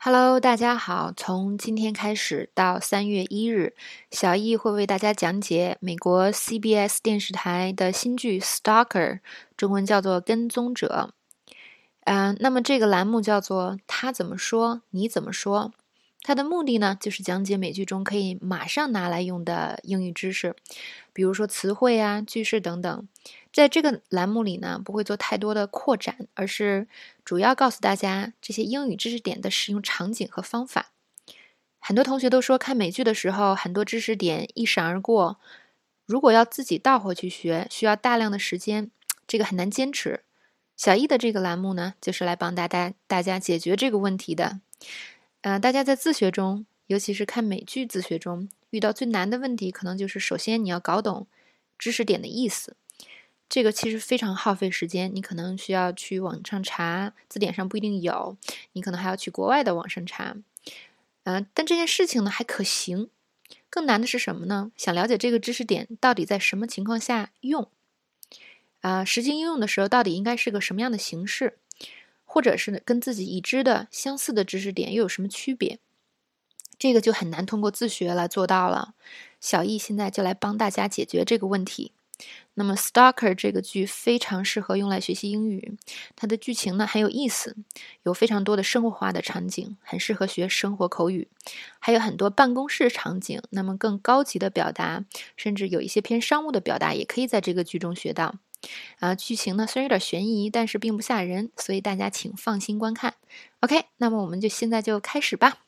Hello，大家好。从今天开始到三月一日，小易会为大家讲解美国 CBS 电视台的新剧《Stalker》，中文叫做《跟踪者》。嗯，那么这个栏目叫做“他怎么说，你怎么说”。它的目的呢，就是讲解美剧中可以马上拿来用的英语知识，比如说词汇啊、句式等等。在这个栏目里呢，不会做太多的扩展，而是主要告诉大家这些英语知识点的使用场景和方法。很多同学都说看美剧的时候，很多知识点一闪而过，如果要自己倒回去学，需要大量的时间，这个很难坚持。小易的这个栏目呢，就是来帮大家大家解决这个问题的。呃，大家在自学中，尤其是看美剧自学中，遇到最难的问题，可能就是首先你要搞懂知识点的意思。这个其实非常耗费时间，你可能需要去网上查，字典上不一定有，你可能还要去国外的网上查。嗯，但这件事情呢还可行，更难的是什么呢？想了解这个知识点到底在什么情况下用，啊，实际应用的时候到底应该是个什么样的形式，或者是跟自己已知的相似的知识点又有什么区别？这个就很难通过自学来做到了。小易现在就来帮大家解决这个问题。那么，《Stalker》这个剧非常适合用来学习英语。它的剧情呢很有意思，有非常多的生活化的场景，很适合学生活口语。还有很多办公室场景，那么更高级的表达，甚至有一些偏商务的表达，也可以在这个剧中学到。啊，剧情呢虽然有点悬疑，但是并不吓人，所以大家请放心观看。OK，那么我们就现在就开始吧。